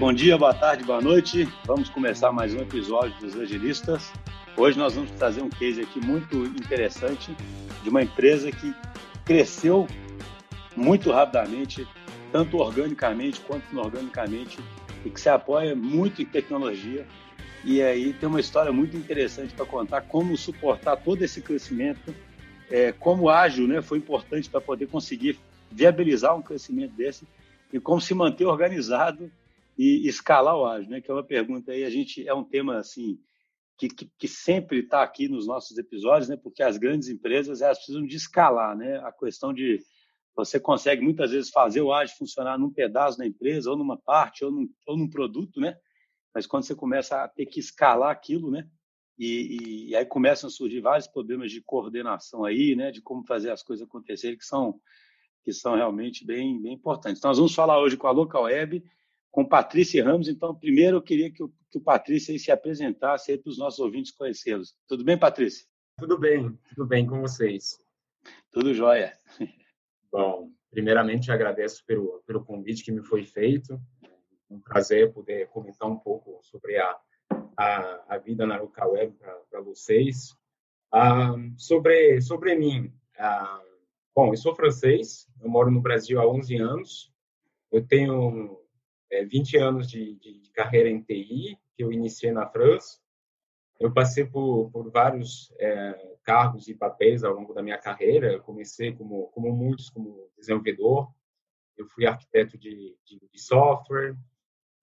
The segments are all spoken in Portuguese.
Bom dia, boa tarde, boa noite. Vamos começar mais um episódio dos Agilistas. Hoje nós vamos trazer um case aqui muito interessante de uma empresa que cresceu muito rapidamente, tanto organicamente quanto inorganicamente, e que se apoia muito em tecnologia. E aí tem uma história muito interessante para contar como suportar todo esse crescimento, é, como ágil né, foi importante para poder conseguir viabilizar um crescimento desse e como se manter organizado e escalar o ágil, né? Que é uma pergunta aí, a gente é um tema assim que, que, que sempre está aqui nos nossos episódios, né? Porque as grandes empresas elas precisam de escalar, né? A questão de você consegue muitas vezes fazer o ágil funcionar num pedaço da empresa ou numa parte ou num, ou num produto, né? Mas quando você começa a ter que escalar aquilo, né? E, e, aí começam a surgir vários problemas de coordenação aí, né? De como fazer as coisas acontecerem que são que são realmente bem, bem importantes. Então, nós vamos falar hoje com a Local Web, com Patrícia Ramos. Então, primeiro eu queria que o, que o Patrícia se apresentasse para os nossos ouvintes conhecê-los. Tudo bem, Patrícia? Tudo bem, tudo bem com vocês. Tudo jóia. Bom, primeiramente agradeço pelo, pelo convite que me foi feito. É um prazer poder comentar um pouco sobre a, a, a vida na Local Web para vocês. Ah, sobre, sobre mim, ah, Bom, eu sou francês, eu moro no Brasil há 11 anos. Eu tenho é, 20 anos de, de, carreira em TI, que eu iniciei na França. Eu passei por, por vários é, cargos e papéis ao longo da minha carreira. Eu comecei como, como muitos, como desenvolvedor. Eu fui arquiteto de, de, de software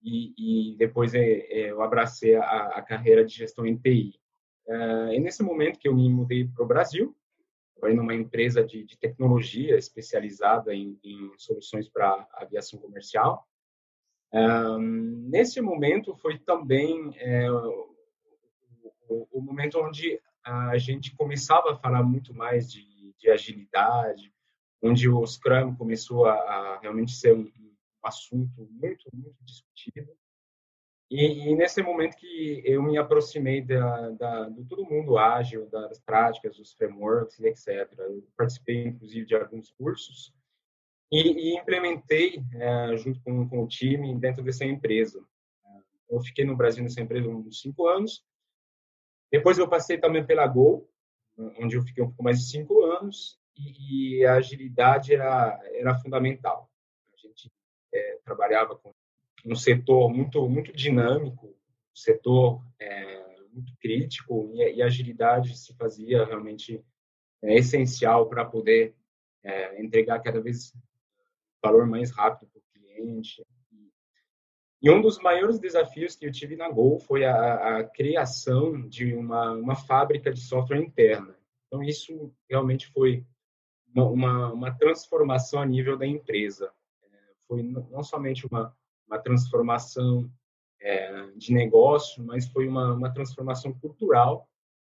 e, e depois é, é, eu abracei a, a, carreira de gestão em TI. É, nesse momento que eu me mudei para o Brasil, trabalhei numa empresa de, de tecnologia especializada em, em soluções para aviação comercial. Nesse momento foi também é, o, o, momento onde a gente começava a falar muito mais de, de agilidade, onde o Scrum começou a, a realmente ser um, um assunto muito, muito discutido. E, e, nesse momento que eu me aproximei da, da, do todo mundo ágil, das práticas, dos frameworks e etc. Eu participei, inclusive, de alguns cursos e, e implementei é, junto com, com, o time dentro dessa empresa. Eu fiquei no Brasil nessa empresa uns cinco anos. Depois eu passei também pela Gol, onde eu fiquei um pouco mais de cinco anos e, e a agilidade era, era fundamental. A gente é, trabalhava com um setor muito muito dinâmico, um setor é, muito crítico e, e, a agilidade se fazia realmente é, essencial para poder entregar cada vez valor mais rápido para o cliente. E um dos maiores desafios que eu tive na Gol foi a, a criação de uma, uma fábrica de software interna. Então, isso realmente foi uma, uma, uma transformação a nível da empresa. É, foi não somente uma, uma transformação é, de negócio, mas foi uma, uma transformação cultural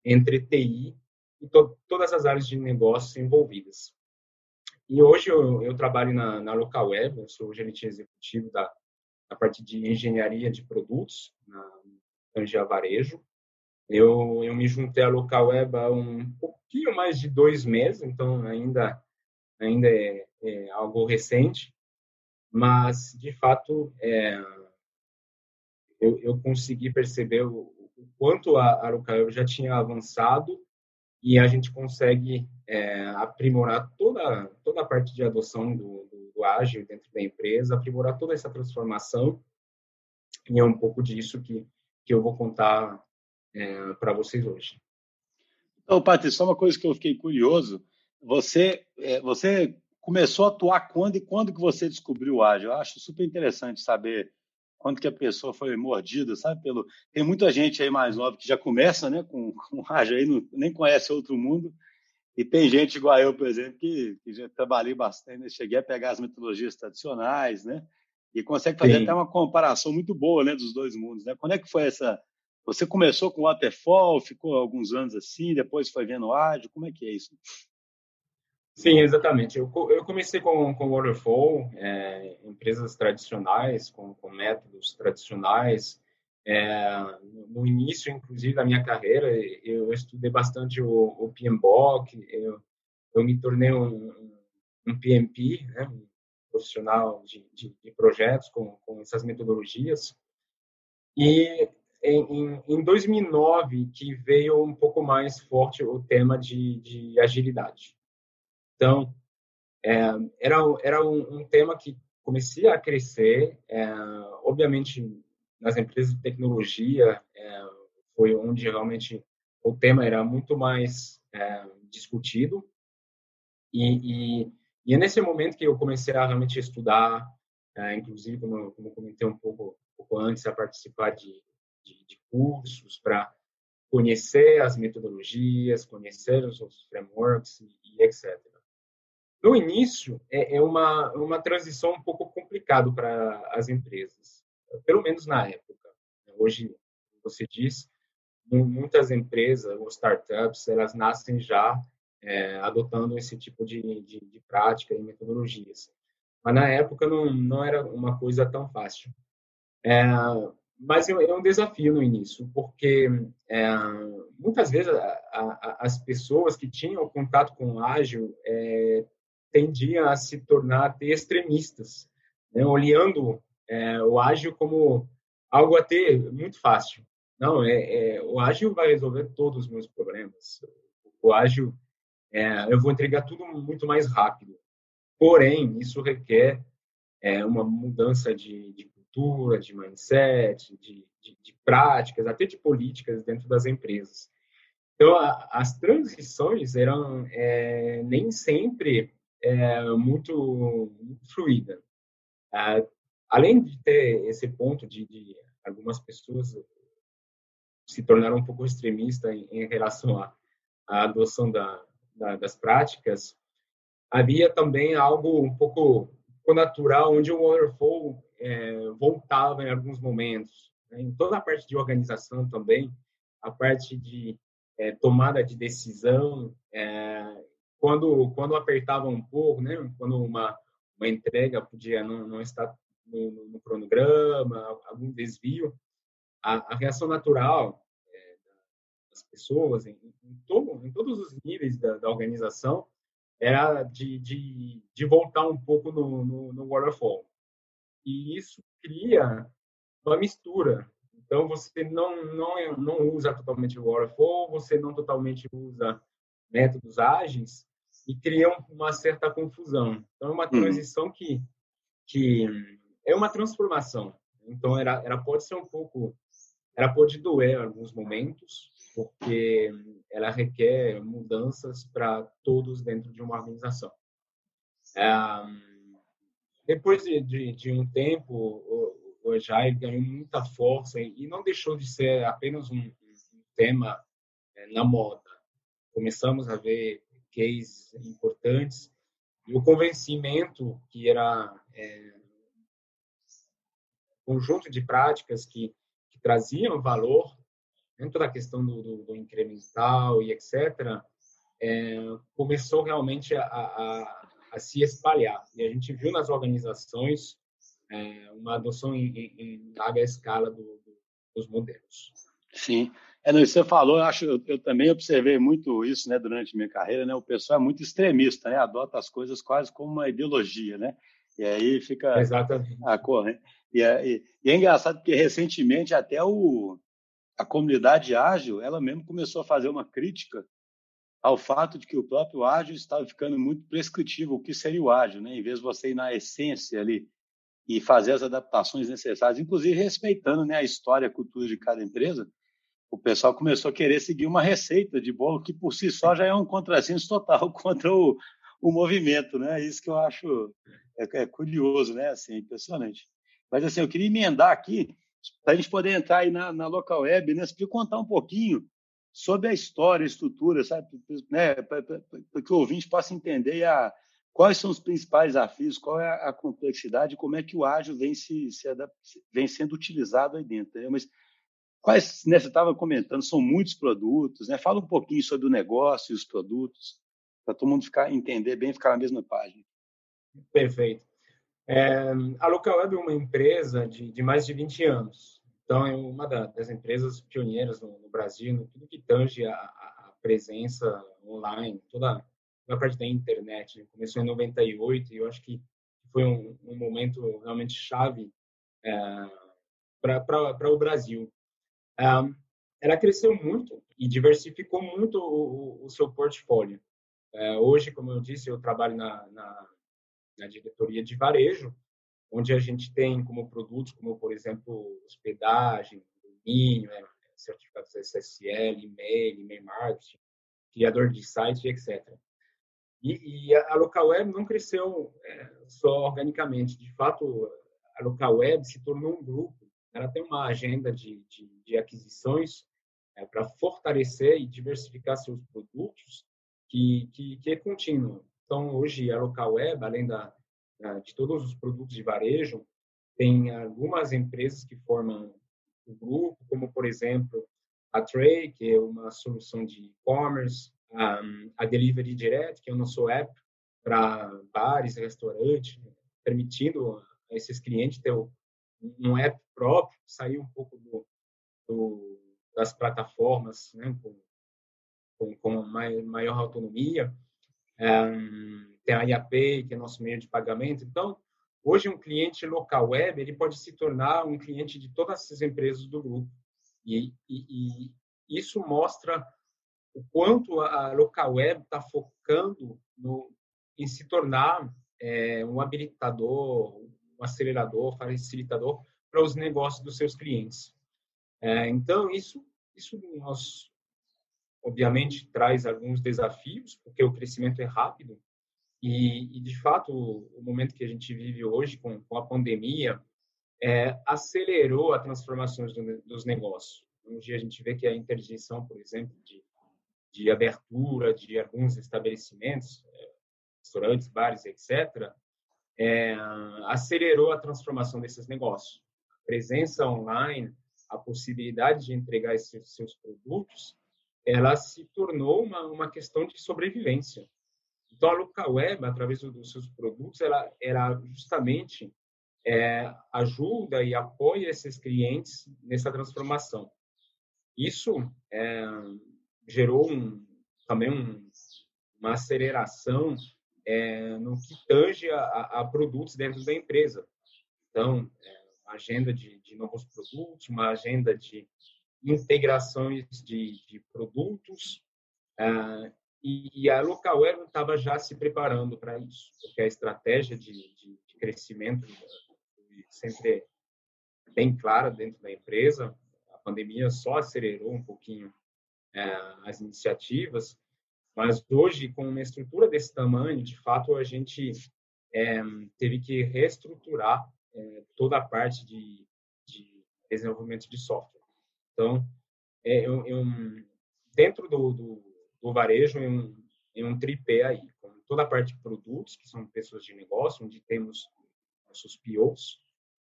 entre TI e to todas as áreas de negócio envolvidas. E hoje eu, eu trabalho na, na Local Web, eu sou gerente executivo da, da parte de engenharia de produtos na Angea Varejo. Eu, eu me juntei à Local Web há um pouquinho mais de dois meses, então ainda, ainda é, é algo recente mas de fato é, eu, eu, consegui perceber o, o quanto a Arucaio já tinha avançado e a gente consegue é, aprimorar toda toda a parte de adoção do, do, do, ágil dentro da empresa, aprimorar toda essa transformação e é um pouco disso que que eu vou contar é, para vocês hoje. Então, Patrícia, só uma coisa que eu fiquei curioso. Você, é, você começou a atuar quando e quando que você descobriu o ágil? Eu acho super interessante saber quando que a pessoa foi mordida, sabe? Pelo tem muita gente aí mais nova que já começa, né, com, com ágil aí não, nem conhece outro mundo. E tem gente igual eu, por exemplo, que, que já trabalhei bastante, né? cheguei a pegar as metodologias tradicionais, né? E consegue fazer Sim. até uma comparação muito boa, né, dos dois mundos, né? Quando é que foi essa você começou com waterfall, ficou alguns anos assim, depois foi vendo ágil, como é que é isso? Sim, exatamente. Eu, eu comecei com, com Waterfall, é, empresas tradicionais, com, com métodos tradicionais. É, no início, inclusive, da minha carreira, eu estudei bastante o, o PMBOK, eu, eu me tornei um, um PMP, né, profissional de, de, de projetos com, com essas metodologias. E em, em 2009 que veio um pouco mais forte o tema de, de agilidade. Então, é, era, era um, um, tema que comecei a crescer, é, obviamente nas empresas de tecnologia é, foi onde realmente o tema era muito mais é, discutido e, e, e, é nesse momento que eu comecei a realmente estudar, é, inclusive como, como comentei um pouco, um pouco antes, a participar de de, de cursos para conhecer as metodologias, conhecer os, frameworks e, e, etc. No início, é, é uma, uma transição um pouco complicada para as empresas, pelo menos na época. Hoje, você diz, muitas empresas ou startups, elas nascem já é, adotando esse tipo de, de, de, prática e metodologias. Mas na época não, não era uma coisa tão fácil. É, mas é, é um desafio no início, porque é, muitas vezes a, a, as pessoas que tinham contato com o ágil é, tendiam a se tornar extremistas, né? olhando é, o ágil como algo até muito fácil. Não, é, é, o ágil vai resolver todos os meus problemas. O ágil, é, eu vou entregar tudo muito mais rápido. Porém, isso requer uma mudança de, de cultura, de mindset, de, de, de práticas, até de políticas dentro das empresas. Então, a, as transições eram é, nem sempre é, muito, muito fluídas. É, além de ter esse ponto de, de, algumas pessoas se tornaram um pouco extremistas em, em relação à, à adoção da, da, das práticas, havia também algo um pouco natural, onde o waterfall é, voltava em alguns momentos. Né? Em toda a parte de organização também, a parte de é, tomada de decisão, é, quando quando apertava um pouco, né? Quando uma uma entrega podia não, não estar no, no cronograma, algum desvio, a, a reação natural é, das pessoas em, em, todo, em todos os níveis da, da organização era de, de, de, voltar um pouco no, no, no waterfall e isso cria uma mistura. Então você não não não usa totalmente o waterfall, você não totalmente usa métodos ágeis e cria uma certa confusão. Então é uma uhum. transição que que é uma transformação. Então era era pode ser um pouco ela pode doer em alguns momentos porque ela requer mudanças para todos dentro de uma organização. Um, depois de, de, de um tempo, o, o Agile ganhou muita força e, não deixou de ser apenas um, um tema é, na moda. Começamos a ver cases importantes e o convencimento que era é, conjunto de práticas que, que traziam valor dentro da questão do, do, do incremental e etc., é, começou realmente a, a, a se espalhar. E a gente viu nas organizações é, uma adoção em, em, larga escala do, do, dos modelos. Sim. É, não, você falou, eu acho, eu, eu, também observei muito isso, né, durante minha carreira, né, o pessoal é muito extremista, né, adota as coisas quase como uma ideologia, né, e aí fica Exatamente. a corrente. E é, e, e é engraçado porque recentemente até o, a comunidade ágil, ela mesmo começou a fazer uma crítica ao fato de que o próprio ágil estava ficando muito prescritivo, o que seria o ágil, né? em vez de você ir na essência ali e fazer as adaptações necessárias, inclusive respeitando né, a história, a cultura de cada empresa, o pessoal começou a querer seguir uma receita de bolo que por si só já é um contrassenso total contra o, o movimento, né? Isso que eu acho é, é curioso, né? Assim, impressionante. Mas assim, eu queria emendar aqui para a gente poder entrar aí na, na local web, né? Você podia contar um pouquinho sobre a história, a estrutura, sabe? Né? Para que o ouvinte possa entender a, quais são os principais desafios, qual é a complexidade, como é que o ágil vem, se, se vem sendo utilizado aí dentro. Entendeu? Mas quais, né, você estava comentando, são muitos produtos, né? Fala um pouquinho sobre o negócio e os produtos, para todo mundo ficar, entender bem, ficar na mesma página. Perfeito. É, a Local Web é uma empresa de, de mais de 20 anos. Então, é uma das empresas pioneiras no, no Brasil, no tudo que tange a, a presença online, toda, a parte da internet. Começou em 98 e eu acho que foi um, um momento realmente chave é, para o Brasil. É, ela cresceu muito e diversificou muito o, o seu portfólio. É, hoje, como eu disse, eu trabalho na, na, na, diretoria de varejo, onde a gente tem como produtos, como por exemplo, hospedagem, domínio, é, certificados SSL, e-mail, e-mail marketing, criador de site, etc. E, e a local web não cresceu é, só organicamente. De fato, a local web se tornou um grupo. Ela tem uma agenda de, de, de aquisições é, para fortalecer e diversificar seus produtos que, que, que é contínuo. Então, hoje, a local web, além da, de todos os produtos de varejo, tem algumas empresas que formam o grupo, como, por exemplo, a Tray, que é uma solução de e-commerce, um, a Delivery Direct, que é o nosso app para bares restaurantes, permitindo a esses clientes ter um app próprio, sair um pouco do, do das plataformas né, com, com, com maior autonomia. Tem a IAP, que é nosso meio de pagamento. Então, hoje um cliente local web ele pode se tornar um cliente de todas essas empresas do grupo. E, e, e isso mostra o quanto a local web está focando no, em se tornar é, um habilitador, um acelerador, facilitador para os negócios dos seus clientes. É, então, isso, isso nós, obviamente, traz alguns desafios, porque o crescimento é rápido, e, e de fato, o, momento que a gente vive hoje, com, com a pandemia, é, acelerou a transformação do, dos negócios. Hoje a gente vê que a interdição, por exemplo, de, de abertura de alguns estabelecimentos, é, restaurantes, bares, etc., é, acelerou a transformação desses negócios. A presença online, a possibilidade de entregar esses seus produtos, ela se tornou uma, uma questão de sobrevivência. Então, a local web, através dos seus produtos, ela, ela justamente é, ajuda e apoia esses clientes nessa transformação. Isso é, gerou um, também um, uma aceleração é, no que tange a, a, produtos dentro da empresa. Então, é, agenda de, de, novos produtos, uma agenda de integrações de, de produtos, é, e, e, a Localware estava já se preparando para isso, porque a estratégia de, de, de crescimento sempre bem clara dentro da empresa, pandemia só acelerou um pouquinho é, as iniciativas, mas hoje, com uma estrutura desse tamanho, de fato, a gente é, teve que reestruturar é, toda a parte de, de, desenvolvimento de software. Então, é, eu, eu, dentro do, do, do varejo, em um, em um tripé aí, com toda a parte de produtos, que são pessoas de negócio, onde temos nossos POs,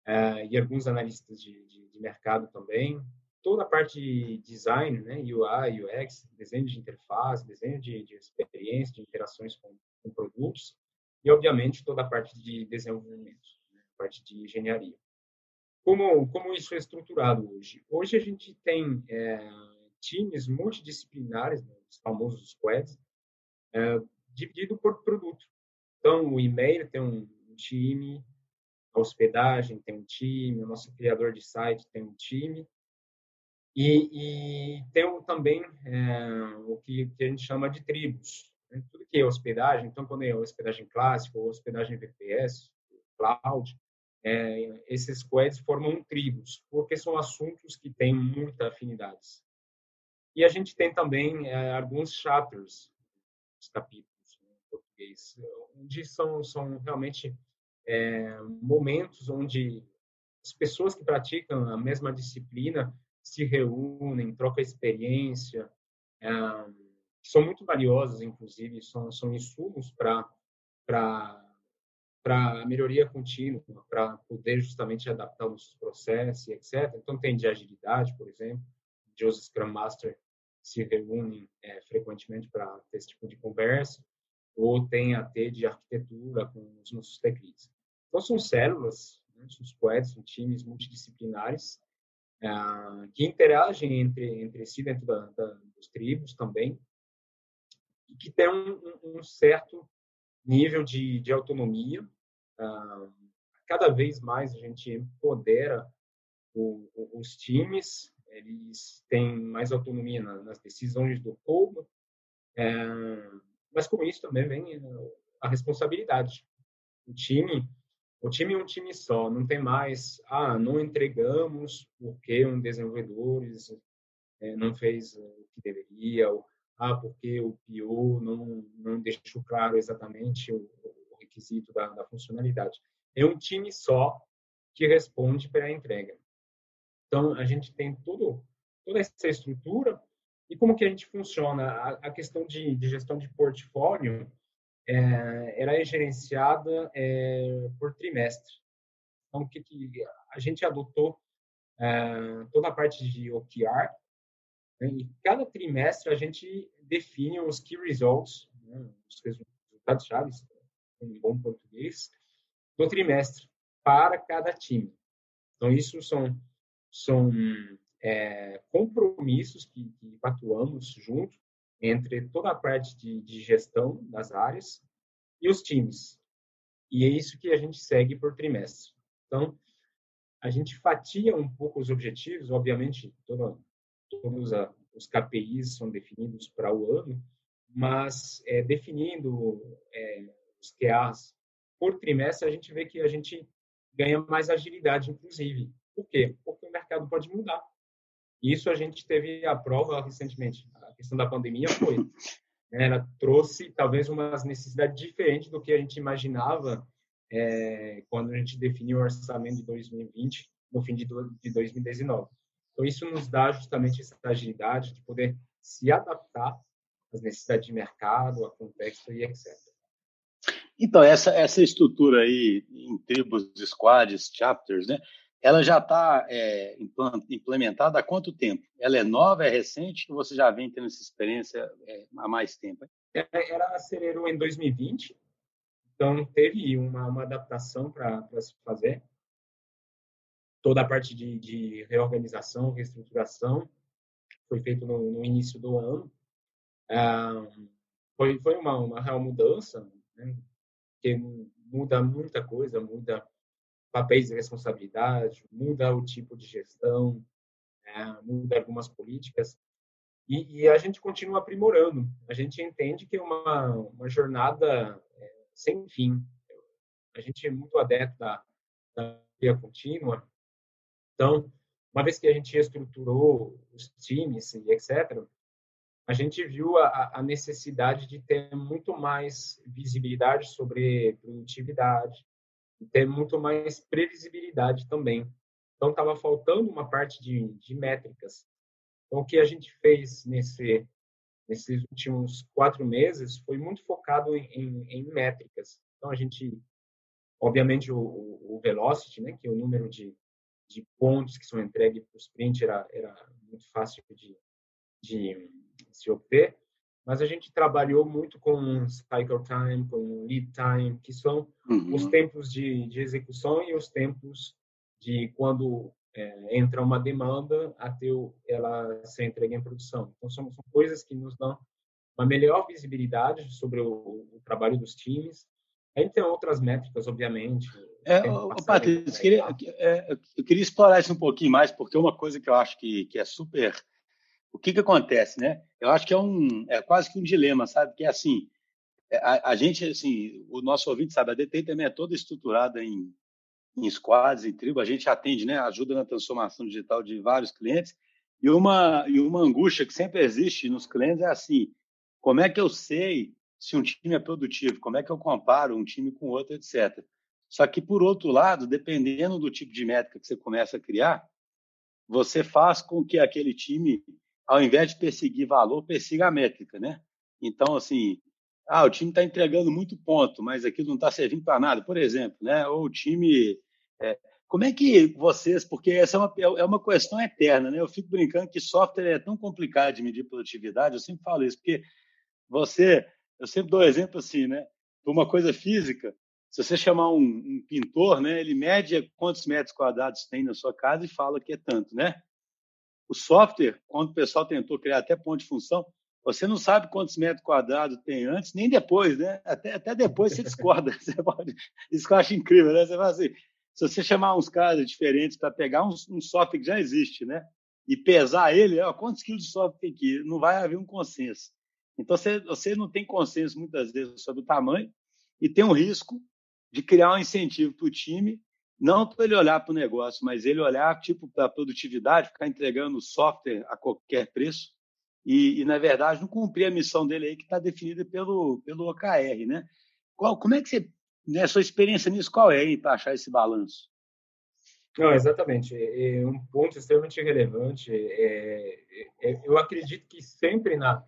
uh, e alguns analistas de, de, de, mercado também. Toda a parte de design, né, UI, UX, desenho de interface, desenho de, de experiência, de interações com, com, produtos, e, obviamente, toda a parte de desenvolvimento, né, parte de engenharia. Como, como isso é estruturado hoje? Hoje a gente tem é, times multidisciplinares, né, os famosos squads, é, dividido por produto. Então, o e-mail tem um time, a hospedagem tem um time, o nosso criador de site tem um time. E, e tem também é, o que, que, a gente chama de tribos. Né? Tudo que é hospedagem, então, quando é hospedagem clássica ou hospedagem VPS, cloud, é, esses squads formam tribos, porque são assuntos que têm muita afinidades. E a gente tem também é, alguns chapters, os capítulos em português, onde são, são realmente é, momentos onde as pessoas que praticam a mesma disciplina se reúnem, trocam experiência, é, são muito valiosos, inclusive, são, são insumos para para a melhoria contínua, para poder justamente adaptar os processos, etc. Então, tem de agilidade, por exemplo, de os Scrum Master se reúnem é, frequentemente para ter esse tipo de conversa, ou tem a T de arquitetura com os nossos leads. Então, são células, né, são squads, são times multidisciplinares uh, que interagem entre, entre si dentro da, da, dos tribos também e que tem um, um certo nível de, de autonomia uh, cada vez mais a gente empodera o, o, os times, eles têm mais autonomia na, nas decisões do todo, é, mas com isso também vem a responsabilidade. O time, o time é um time só, não tem mais, ah, não entregamos porque um desenvolvedor é, não fez o que deveria, ou, ah, porque o PO não, não deixou claro exatamente o, o requisito da, da funcionalidade. É um time só que responde para a entrega. Então, a gente tem tudo, toda essa estrutura e como que a gente funciona? A, a questão de, de, gestão de portfólio, é, ela é gerenciada é, por trimestre. Então, o que, que a gente adotou é, toda a parte de OKR, né? e cada trimestre a gente define os key results, né? os resultados chaves, em bom português, do trimestre para cada time. Então, isso são, são é, compromissos que, que junto entre toda a parte de, de, gestão das áreas e os times. E é isso que a gente segue por trimestre. Então, a gente fatia um pouco os objetivos, obviamente, toda, todos a, os KPIs são definidos para o ano, mas é, definindo é, os QAs por trimestre, a gente vê que a gente ganha mais agilidade, inclusive. Por quê? Porque o mercado pode mudar. Isso a gente teve a prova recentemente. A questão da pandemia foi. Né, ela trouxe talvez uma necessidade diferente do que a gente imaginava é, quando a gente definiu o orçamento de 2020 no fim de, de 2019. Então, isso nos dá justamente essa agilidade de poder se adaptar às necessidades de mercado, a contexto e etc. Então, essa, essa estrutura aí em tribos, squads, chapters, né? Ela já está é, implementada há quanto tempo? Ela é nova, é recente ou você já vem tendo essa experiência é, há mais tempo? Ela acelerou em 2020, então teve uma, uma adaptação para se fazer. Toda a parte de, de reorganização, reestruturação foi feito no, no início do ano. Ah, foi, foi uma, uma real mudança, né? Que muda muita coisa, muda papéis de responsabilidade, muda o tipo de gestão, é, muda algumas políticas. E, e, a gente continua aprimorando. A gente entende que é uma, uma jornada é, sem fim. A gente é muito adepto da, da via contínua. Então, uma vez que a gente estruturou os times e etc., a gente viu a, a, necessidade de ter muito mais visibilidade sobre produtividade, ter muito mais previsibilidade também. Então, estava faltando uma parte de, de métricas. Então, o que a gente fez nesse, nesses últimos quatro meses foi muito focado em, em, em métricas. Então, a gente, obviamente, o, o, velocity, né, que é o número de, de pontos que são entregues para o sprint, era, era muito fácil de, de obter, mas a gente trabalhou muito com cycle time, com lead time, que são uhum. os tempos de, de execução e os tempos de quando é, entra uma demanda até ela ser entregue em produção. Então, são, são coisas que nos dão uma melhor visibilidade sobre o, o trabalho dos times. A gente tem outras métricas, obviamente. É, Patrícia, queria, é, eu queria explorar isso um pouquinho mais, porque uma coisa que eu acho que, que é super o que, que acontece, né? Eu acho que é um é quase que um dilema, sabe? Que é assim, é, a, a gente, assim, o nosso ouvinte sabe, a DTI também é toda estruturada em, em squads, em tribo, a gente atende, né? Ajuda na transformação digital de vários clientes e uma e uma angústia que sempre existe nos clientes é assim, como é que eu sei se um time é produtivo? Como é que eu comparo um time com outro, etc. Só que, por outro lado, dependendo do tipo de métrica que você começa a criar, você faz com que aquele time ao invés de perseguir valor, persiga a métrica, né? Então, assim, ah, o time está entregando muito ponto, mas aquilo não está servindo para nada, por exemplo, né? Ou o time... É, como é que vocês, porque essa é uma, é uma questão eterna, né? Eu fico brincando que software é tão complicado de medir produtividade, eu sempre falo isso, porque você, eu sempre dou exemplo assim, né? Uma coisa física, se você chamar um, um pintor, né? Ele mede quantos metros quadrados tem na sua casa e fala que é tanto, né? O software, quando o pessoal tentou criar até ponto de função, você não sabe quantos metros quadrados tem antes, nem depois, né? Até, até depois você discorda. Você pode... Isso que eu acho incrível, né? Você fala assim, se você chamar uns caras diferentes para pegar um, um, software que já existe, né? E pesar ele, ó, quantos quilos de software tem aqui? Não vai haver um consenso. Então, você, você não tem consenso muitas vezes sobre o tamanho e tem um risco de criar um incentivo para o time, não para ele olhar para o negócio, mas ele olhar tipo para a produtividade, ficar entregando software a qualquer preço e, e, na verdade, não cumprir a missão dele aí que está definida pelo, pelo OKR, né? Qual, como é que você, né, sua experiência nisso, qual é aí para achar esse balanço? Não, exatamente. É um ponto extremamente relevante. É, é, eu acredito que sempre na,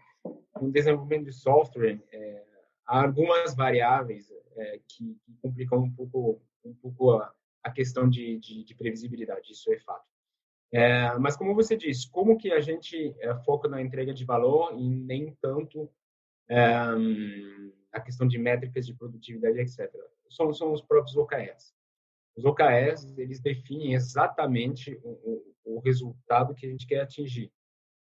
no desenvolvimento de software é, há algumas variáveis é, que, que, complicam um pouco, um pouco a, a questão de, de, de previsibilidade. Isso é fato. É, mas como você disse, como que a gente é, foca na entrega de valor e nem tanto é, a questão de métricas de produtividade, etc. São, são os próprios OKRs. Os OKRs, eles definem exatamente o, o, o, resultado que a gente quer atingir.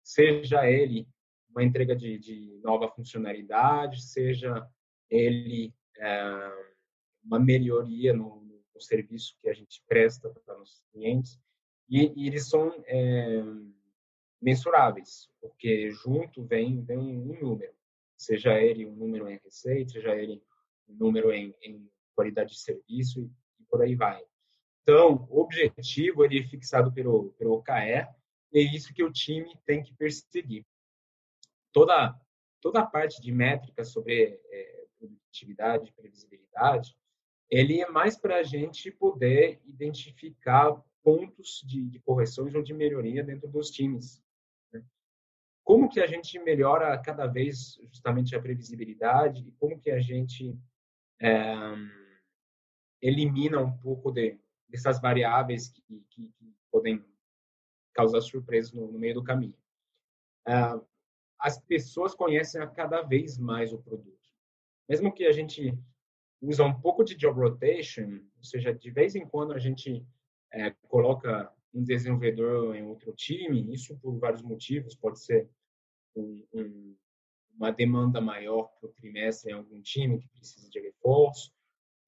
Seja ele uma entrega de, de nova funcionalidade, seja ele é, uma melhoria no, no serviço que a gente presta para os clientes, e, e eles são é, mensuráveis, porque junto vem, vem um, número, seja ele um número em receita, seja ele um número em, em qualidade de serviço e, por aí vai. Então, o objetivo ele é fixado pelo, pelo OKR e é isso que o time tem que perseguir. Toda, toda a parte de métricas sobre é, produtividade, previsibilidade, ele é mais para a gente poder identificar pontos de, de correções ou de melhoria dentro dos times. Né? Como que a gente melhora cada vez justamente a previsibilidade e como que a gente é, elimina um pouco de, dessas variáveis que, que, que podem causar surpresas no, no meio do caminho. É, as pessoas conhecem cada vez mais o produto. Mesmo que a gente usa um pouco de job rotation, ou seja, de vez em quando a gente é, coloca um desenvolvedor em outro time, isso por vários motivos, pode ser um, um, uma demanda maior para o trimestre em algum time que precisa de reforço,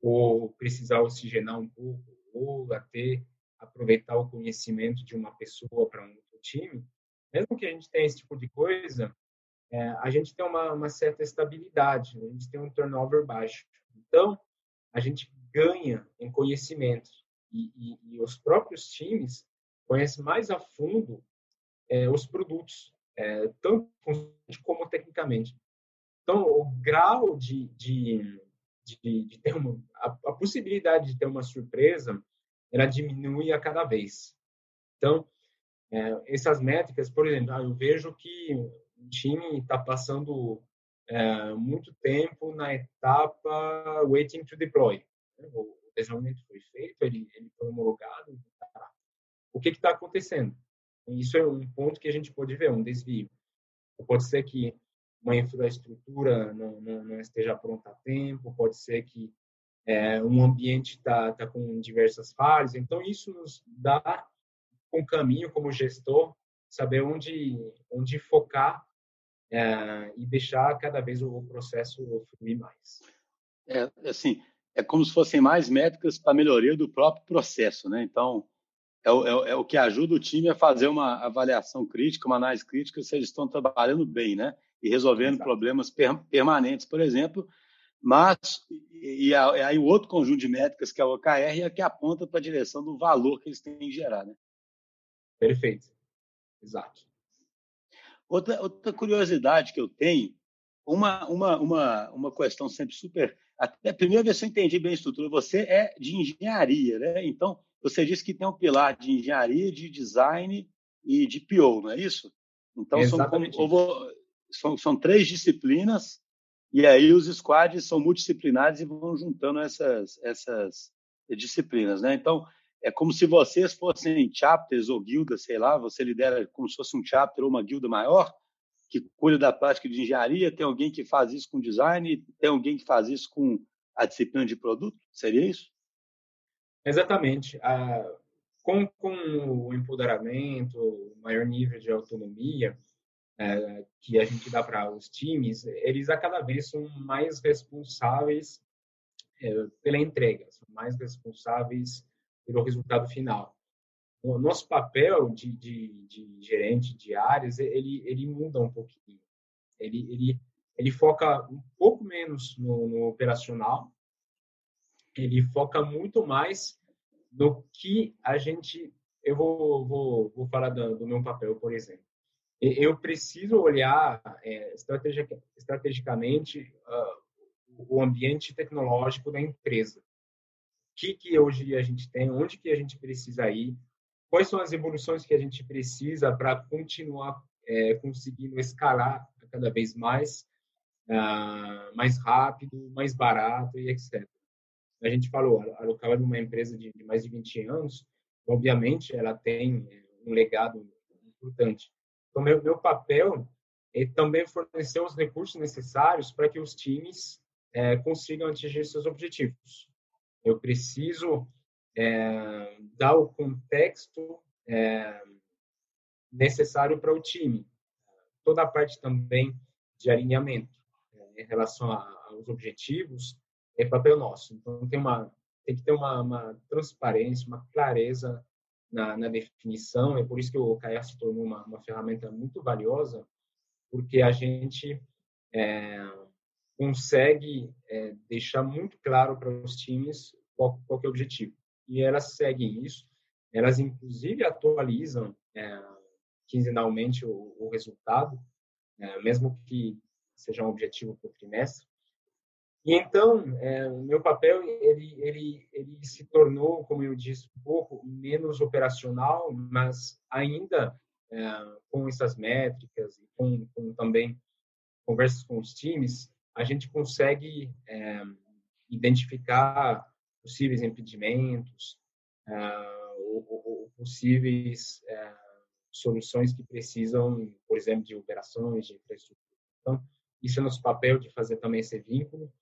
ou precisar oxigenar um pouco, ou até aproveitar o conhecimento de uma pessoa para um outro time. Mesmo que a gente tenha esse tipo de coisa, é, a gente tem uma, uma certa estabilidade, a gente tem um turnover baixo. Então, a gente ganha em conhecimento e, e, e os próprios times conhecem mais a fundo é, os produtos, é, tanto como tecnicamente. Então, o grau de, de, de, de ter uma, a, a, possibilidade de ter uma surpresa, ela diminui a cada vez. Então, é, essas métricas, por exemplo, ah, eu vejo que o time está passando é, muito tempo na etapa waiting to deploy, né? o desenvolvimento foi feito, ele, ele foi homologado. Tá. O que está acontecendo? Isso é um ponto que a gente pode ver, um desvio. Pode ser que uma infraestrutura não, não, não esteja pronta a tempo, pode ser que é, um ambiente está tá com diversas falhas. Então, isso nos dá um caminho como gestor, saber onde, onde focar é, e deixar cada vez o processo fluir mais. É, assim, é como se fossem mais métricas para melhoria do próprio processo, né? Então, é o, é, é o, que ajuda o time a fazer uma avaliação crítica, uma análise crítica, se eles estão trabalhando bem, né? E resolvendo Exato. problemas per, permanentes, por exemplo. Mas, e, e aí o outro conjunto de métricas, que é o OKR, é que aponta para a direção do valor que eles têm em gerar, né? Perfeito. Exato. Outra, outra curiosidade que eu tenho, uma, uma, uma, uma questão sempre super até primeira vez que eu entendi bem a estrutura, você é de engenharia, né? Então, você disse que tem um pilar de engenharia, de design e de PO, não é isso? Então, são, como, são, são, três disciplinas e aí os squads são multidisciplinares e vão juntando essas, essas disciplinas, né? Então, é como se vocês fossem chapters ou guildas, sei lá, você lidera como se fosse um chapter ou uma guilda maior, que cuida da prática de engenharia, tem alguém que faz isso com design, tem alguém que faz isso com a disciplina de produto? Seria isso? Exatamente. Com, com o empoderamento, o maior nível de autonomia, é, que a gente dá para os times, eles a cada vez são mais responsáveis é, pela entrega, são mais responsáveis pelo resultado final. O nosso papel de, de, de gerente de áreas, ele, ele muda um pouquinho. Ele, ele, ele foca um pouco menos no, no operacional, ele foca muito mais no que a gente. Eu vou, vou, vou falar do, do meu papel, por exemplo. Eu preciso olhar é, estrategic, estrategicamente uh, o ambiente tecnológico da empresa. Que, que hoje a gente tem, onde que a gente precisa ir, quais são as evoluções que a gente precisa para continuar é, conseguindo escalar cada vez mais, uh, mais rápido, mais barato e etc. A gente falou, a Local é uma empresa de, de mais de 20 anos, obviamente ela tem é, um legado importante. Então, meu, meu papel é também fornecer os recursos necessários para que os times é, consigam atingir seus objetivos. Eu preciso é, dar o contexto é, necessário para o time. Toda a parte também de alinhamento é, em relação a, aos objetivos é papel nosso. Então tem uma tem que ter uma, uma transparência, uma clareza na, na, definição. É por isso que o OKR se tornou uma, uma ferramenta muito valiosa, porque a gente é, consegue é, deixar muito claro para os times qual, qual é o objetivo e elas seguem isso. Elas, inclusive, atualizam é, quinzenalmente o, o resultado, é, mesmo que seja um objetivo por trimestre. E então, é, meu papel ele, ele, ele se tornou, como eu disse, um pouco menos operacional, mas ainda é, com essas métricas e com, com, também conversas com os times, a gente consegue é, identificar possíveis impedimentos, uh, ou, ou, possíveis uh, soluções que precisam, por exemplo, de operações, de infraestrutura. Então, isso é nosso papel de fazer também esse vínculo.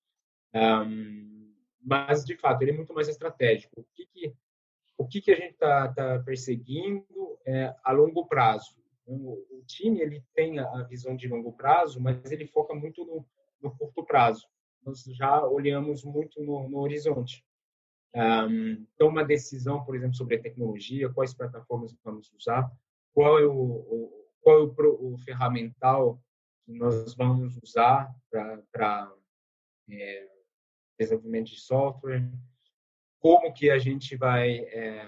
Mas, de fato, ele é muito mais estratégico. O que, que, o que, que a gente está tá perseguindo é, a longo prazo? O, o, time ele tem a visão de longo prazo, mas ele foca muito no, no curto prazo. Nós já olhamos muito no, no horizonte um, toma decisão, por exemplo, sobre a tecnologia, quais plataformas vamos usar, qual é o, o qual é o, o, ferramental que nós vamos usar para é, desenvolvimento de software, como que a gente vai é,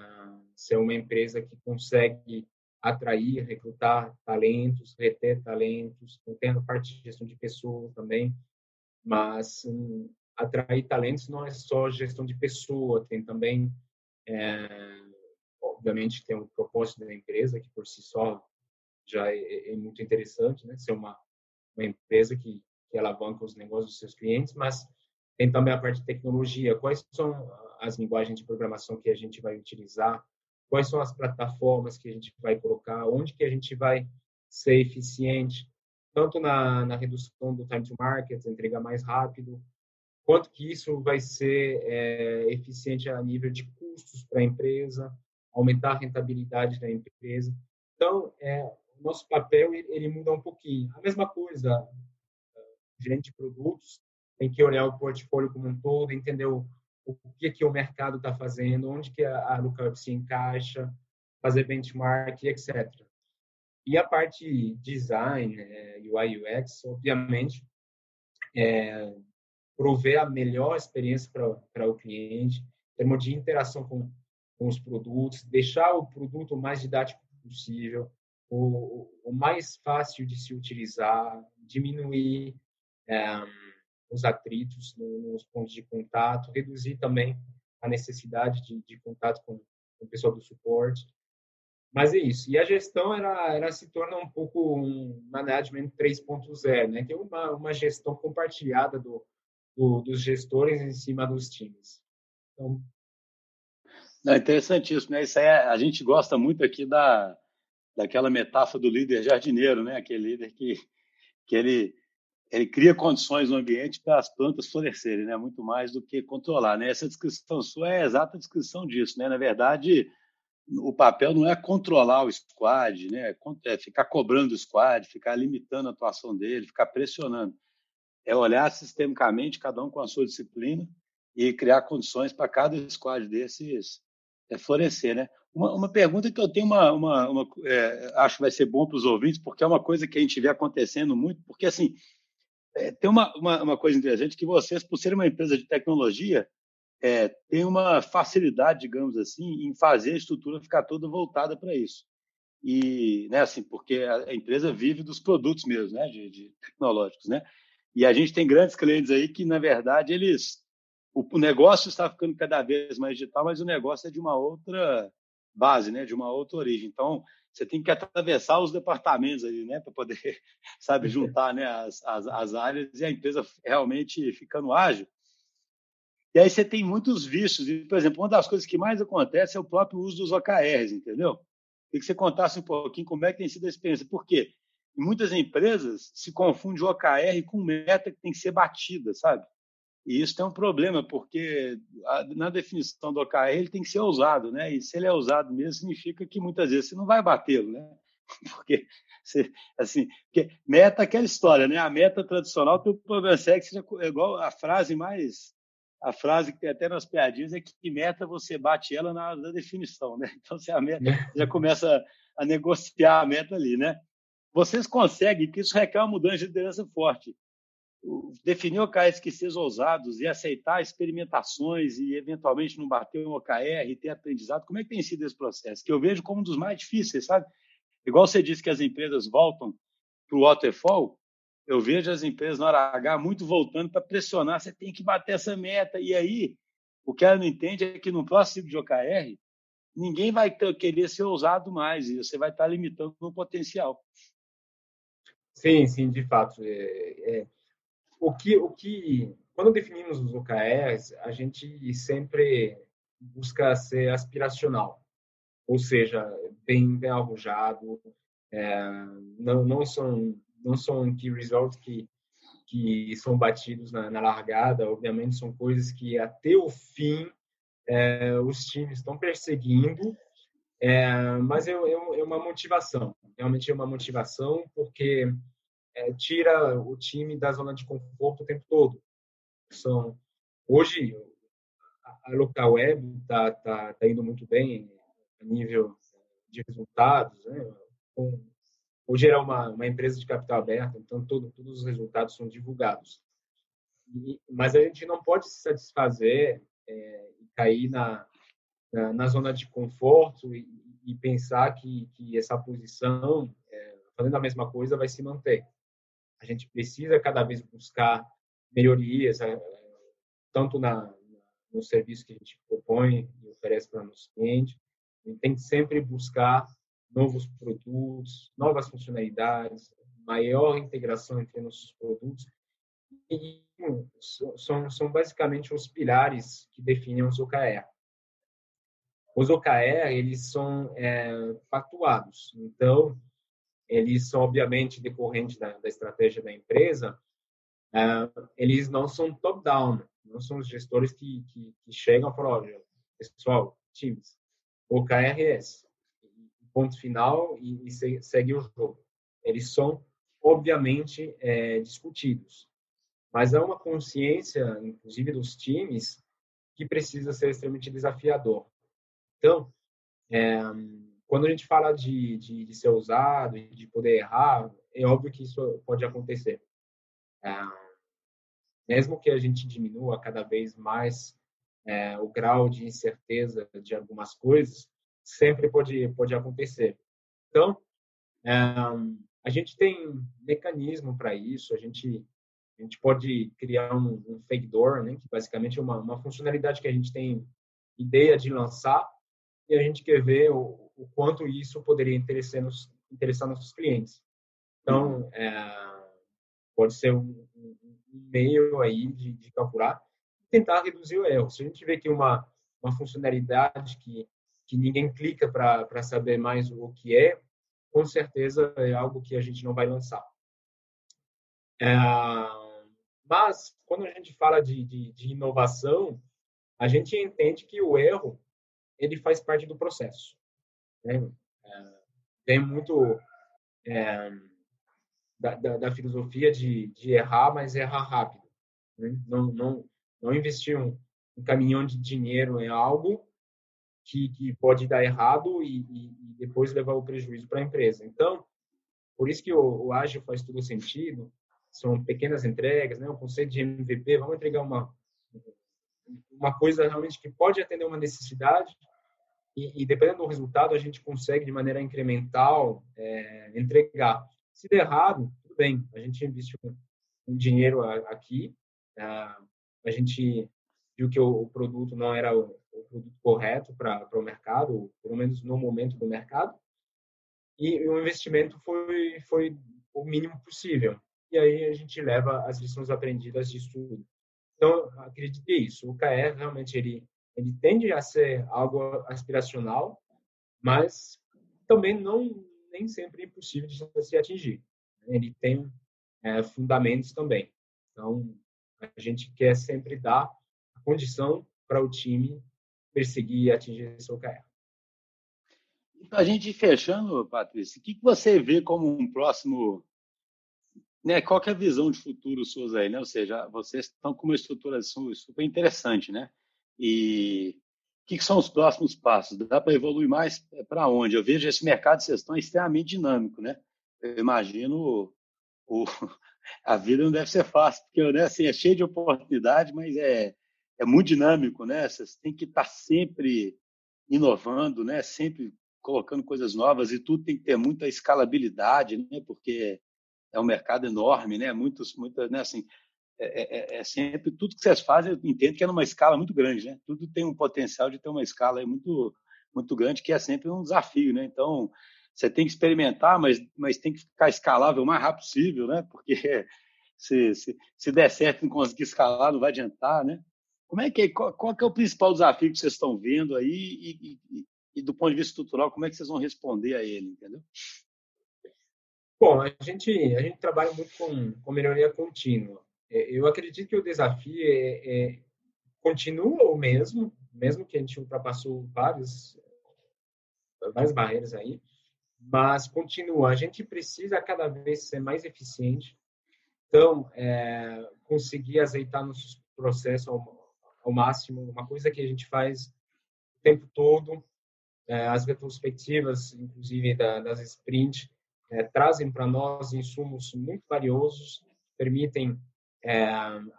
ser uma empresa que consegue atrair, recrutar talentos, reter talentos, tem a parte de gestão de pessoas também, mas um, atrair talentos não é só gestão de pessoa, tem também, é, obviamente, tem o propósito da empresa, que por si só já é, é muito interessante, né? Ser uma, uma empresa que, que alavanca os negócios dos seus clientes, mas tem também a parte de tecnologia. Quais são as linguagens de programação que a gente vai utilizar? Quais são as plataformas que a gente vai colocar? Onde que a gente vai ser eficiente? Tanto na, na redução do time to market, entregar mais rápido, quanto que isso vai ser é, eficiente a nível de custos para a empresa, aumentar a rentabilidade da empresa. Então, é, o nosso papel ele muda um pouquinho. A mesma coisa, o gerente de produtos tem que olhar o portfólio como um todo, entender o, o que que o mercado está fazendo, onde que a, a Lookup se encaixa, fazer benchmark, etc. E a parte design, é, UI UX, obviamente, é, prover a melhor experiência para o cliente, em termos de interação com, com os produtos, deixar o produto o mais didático possível, o, o mais fácil de se utilizar, diminuir é, os atritos nos pontos de contato, reduzir também a necessidade de, de contato com, com o pessoal do suporte. Mas é isso. E a gestão ela, ela se torna um pouco um management 3.0, né? é uma, uma gestão compartilhada do, do, dos gestores em cima dos times. Então, Não, interessantíssimo, né? Isso aí, é, a gente gosta muito aqui da, daquela metáfora do líder jardineiro, né? Aquele líder que, que ele, ele cria condições no ambiente para as plantas florescerem, né? Muito mais do que controlar, né? Essa descrição sua é a exata descrição disso, né? Na verdade, o papel não é controlar o squad, né? É ficar cobrando o squad, ficar limitando a atuação dele, ficar pressionando. É olhar sistemicamente, cada um com a sua disciplina, e criar condições para cada squad desses é, florescer, né? Uma, uma, pergunta que eu tenho, uma, uma, uma é, acho que vai ser bom para os ouvintes, porque é uma coisa que a gente vê acontecendo muito, porque assim é, tem uma, uma, uma, coisa interessante que vocês, por serem uma empresa de tecnologia, é, tem uma facilidade, digamos assim, em fazer a estrutura ficar toda voltada para isso. E, né, assim, porque a, empresa vive dos produtos mesmo, né, de, de, tecnológicos, né? E a gente tem grandes clientes aí que, na verdade, eles o, o negócio está ficando cada vez mais digital, mas o negócio é de uma outra base, né, de uma outra origem. Então, você tem que atravessar os departamentos ali, né, para poder, sabe, juntar, né, as, as, as áreas e a empresa realmente ficando ágil. E aí você tem muitos vícios. E, por exemplo, uma das coisas que mais acontece é o próprio uso dos OKRs, entendeu? Queria que você contasse um pouquinho como é que tem sido a experiência. Por quê? Em muitas empresas se confunde o OKR com meta que tem que ser batida, sabe? E isso tem um problema, porque na definição do OKR ele tem que ser usado, né? E se ele é usado mesmo, significa que muitas vezes você não vai batê-lo, né? Porque, você, assim, porque meta é aquela história, né? A meta tradicional tem o problema é que seja igual a frase mais a frase que tem até nas piadinhas é que meta você bate ela na, na definição, né? Então, se a meta é. já começa a negociar a meta ali, né? Vocês conseguem, porque isso requer uma mudança de liderança forte. Definir OKRs que sejam ousados e aceitar experimentações e, eventualmente, não bater um OKR e ter aprendizado. Como é que tem sido esse processo? Que eu vejo como um dos mais difíceis, sabe? Igual você disse que as empresas voltam para o waterfall, eu vejo as empresas na hora H muito voltando para pressionar, você tem que bater essa meta. E aí, o que ela não entende é que no próximo de OKR, ninguém vai ter, querer ser ousado mais e você vai estar limitando o potencial. Sim, sim, de fato. É, é, o que, o que, quando definimos os OKRs, a gente sempre busca ser aspiracional, ou seja, bem, bem arrojado, é, não, não são não são key results que que são batidos na, na largada, obviamente são coisas que até o fim é, os times estão perseguindo, é, mas é, é, é, uma motivação, realmente é uma motivação porque é, tira o time da zona de conforto o tempo todo. São hoje a local web está tá, tá indo muito bem a nível de resultados, né? com Hoje é uma, uma empresa de capital aberto, então todo, todos os resultados são divulgados. E, mas a gente não pode se satisfazer é, e cair na, na, na, zona de conforto e, e pensar que, que essa posição, é, fazendo a mesma coisa, vai se manter. A gente precisa cada vez buscar melhorias, é, tanto na, no serviço que a gente propõe e oferece para nossos clientes. A gente tem que sempre buscar novos produtos, novas funcionalidades, maior integração entre nossos produtos. E são, são basicamente os pilares que definem os OKR. Os OKR, eles são é, pactuados. Então, eles são, obviamente, decorrentes da, da estratégia da empresa. É, eles não são top-down. Não são os gestores que, que, que chegam e falam, olha, pessoal, times, OKR é esse ponto final e, e segue o jogo. Eles são, obviamente, é, discutidos. Mas há uma consciência, inclusive dos times, que precisa ser extremamente desafiador. Então, é, quando a gente fala de, de, de, ser usado, de poder errar, é óbvio que isso pode acontecer. É, mesmo que a gente diminua cada vez mais é, o grau de incerteza de algumas coisas, sempre pode, pode acontecer. Então, é, a gente tem mecanismo para isso, a gente, a gente pode criar um, um fake door, né, que basicamente é uma, uma funcionalidade que a gente tem ideia de lançar e a gente quer ver o, o quanto isso poderia interessar, nos, interessar nossos clientes. Então, é, pode ser um, um, meio aí de, de calcular tentar reduzir o erro. Se a gente vê que uma, uma funcionalidade que que ninguém clica para saber mais o que é, com certeza é algo que a gente não vai lançar. É, mas, quando a gente fala de, de, de, inovação, a gente entende que o erro ele faz parte do processo. Né? É, tem muito é, da, da, da, filosofia de, de errar, mas errar rápido. Né? Não, não, não investir um, um caminhão de dinheiro em algo que, que pode dar errado e, e, e depois levar o prejuízo para a empresa. Então, por isso que o, o ágil faz todo sentido. São pequenas entregas, né? O conceito de MVP, vamos entregar uma uma coisa realmente que pode atender uma necessidade e, e dependendo do resultado a gente consegue de maneira incremental é, entregar. Se der errado, tudo bem, a gente investe um, dinheiro aqui, a, a gente viu que o, produto não era o, o produto correto para o mercado, pelo menos no momento do mercado, e o investimento foi foi o mínimo possível. E aí a gente leva as lições aprendidas disso tudo. Então, acredito que é isso. O KR realmente ele ele tende a ser algo aspiracional, mas também não nem sempre é impossível de se atingir. Ele tem é, fundamentos também. Então, a gente quer sempre dar a condição para o time perseguir e atingir seu KR. Para a gente fechando, Patrícia, o que você vê como um próximo. Né, qual é a visão de futuro suas aí? Né? Ou seja, vocês estão com uma estruturação super interessante, né? E o que, que são os próximos passos? Dá para evoluir mais para onde? Eu vejo esse mercado de gestão extremamente dinâmico, né? Eu imagino o, a vida não deve ser fácil, porque né, assim, é cheio de oportunidade, mas é, é muito dinâmico, né? Vocês têm que estar sempre inovando, né? Sempre colocando coisas novas e tudo tem que ter muita escalabilidade, né? Porque é um mercado enorme, né? Muitos, muitas, né? Assim, é, é, é, sempre tudo que vocês fazem, eu entendo que é numa escala muito grande, né? Tudo tem um potencial de ter uma escala muito, muito grande, que é sempre um desafio, né? Então, você tem que experimentar, mas, mas tem que ficar escalável o mais rápido possível, né? Porque se, se, se der certo e não conseguir escalar, não vai adiantar, né? Como é que qual, qual que é o principal desafio que vocês estão vendo aí e, e, e, do ponto de vista estrutural, como é que vocês vão responder a ele, entendeu? Bom, a gente a gente trabalha muito com, com melhoria contínua. É, eu acredito que o desafio é, é, continua o mesmo, mesmo que a gente ultrapassou vários, várias barreiras aí, mas continua. A gente precisa cada vez ser mais eficiente, então é, conseguir azeitar nossos processos ao, ao, máximo. Uma coisa que a gente faz o tempo todo, é, as retrospectivas, inclusive da, das sprint, é, trazem para nós insumos muito valiosos, permitem é,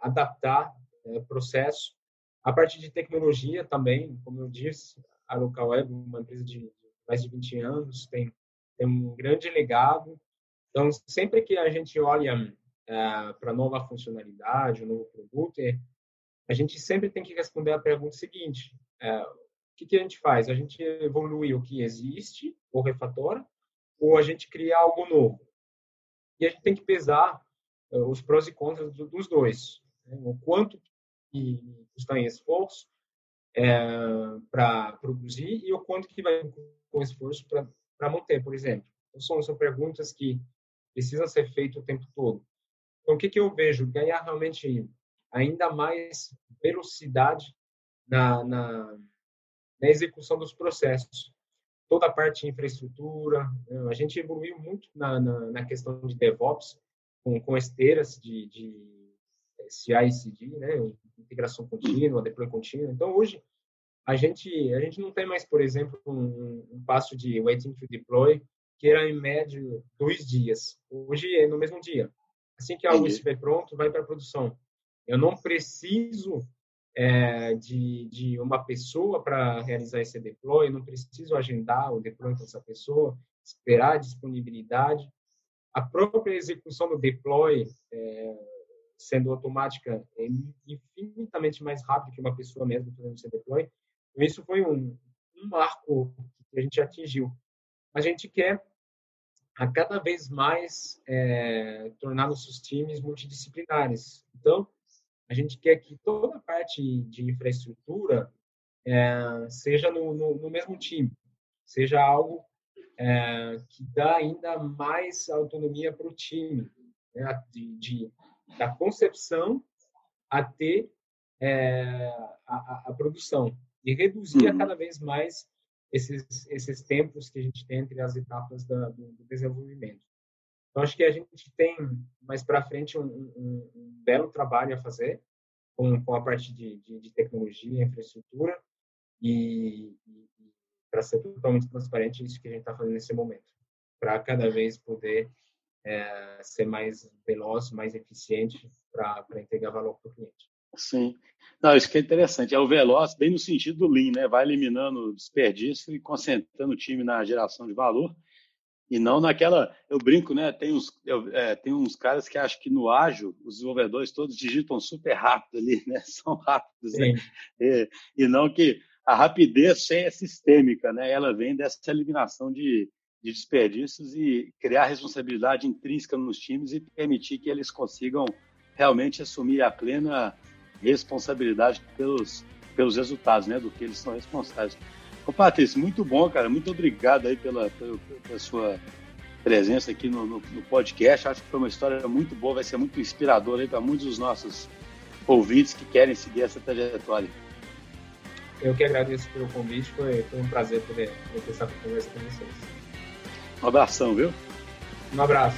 adaptar é, processo. A partir de tecnologia também, como eu disse, a Local Web, uma empresa de mais de 20 anos, tem, tem um grande legado. Então, sempre que a gente olha é, para nova funcionalidade, um novo produto, é, a gente sempre tem que responder a pergunta seguinte: é, o que, que, a gente faz? A gente evolui o que existe, ou refatora, ou a gente cria algo novo? E a gente tem que pesar os prós e contras dos dois. Né? O quanto que está em esforço é, para produzir e o quanto que vai com esforço para manter, por exemplo. Então, são, são perguntas que precisam ser feitas o tempo todo. Então, o que, que eu vejo? Ganhar realmente ainda mais velocidade na, na, na execução dos processos. Toda a parte de infraestrutura, né? a gente evoluiu muito na, na, na questão de DevOps, com, com esteiras de, de CI e CD, né? integração contínua, deploy contínuo. Então, hoje, a gente, a gente não tem mais, por exemplo, um, um passo de waiting to deploy, que era, em média, dois dias. Hoje é no mesmo dia. Assim que algo estiver pronto, vai para a produção. Eu não preciso é, de, de uma pessoa para realizar esse deploy, eu não preciso agendar o deploy com essa pessoa, esperar a disponibilidade a própria execução do deploy, é, sendo automática, é infinitamente mais rápido que uma pessoa mesmo fazendo esse deploy. Então, isso foi um, um marco que a gente atingiu. A gente quer a cada vez mais é, tornar nossos times multidisciplinares. Então, a gente quer que toda a parte de infraestrutura é, seja no, no, no, mesmo time, seja algo é, que dá ainda mais autonomia para o time, né? de, de, da concepção até é, a, a, produção, e reduzir uhum. cada vez mais esses, esses tempos que a gente tem entre as etapas da, do, do, desenvolvimento. Então, acho que a gente tem mais para frente um, um, um, belo trabalho a fazer com, com a parte de, de, de tecnologia, infraestrutura e para ser totalmente transparente, isso que a gente está fazendo nesse momento, para cada vez poder é, ser mais veloz, mais eficiente para entregar valor para o cliente. Sim. Não, isso que é interessante. É o veloz, bem no sentido do Lean, né? Vai eliminando desperdício e concentrando o time na geração de valor e não naquela. Eu brinco, né? Tem uns, eu, é, tem uns caras que acham que no ágil os desenvolvedores todos digitam super rápido ali, né? São rápidos, né? E, e, não que a rapidez é sistêmica, né? Ela vem dessa eliminação de, de desperdícios e criar responsabilidade intrínseca nos times e permitir que eles consigam realmente assumir a plena responsabilidade pelos, pelos resultados, né, do que eles são responsáveis. Ô, Patrícia, muito bom, cara. Muito obrigado aí pela, pela, pela sua presença aqui no, no, no, podcast. Acho que foi uma história muito boa, vai ser muito inspiradora aí para muitos dos nossos ouvintes que querem seguir essa trajetória. Eu que agradeço pelo convite, foi, foi um prazer poder, poder ter essa conversa com vocês. Um abração, viu? Um abraço.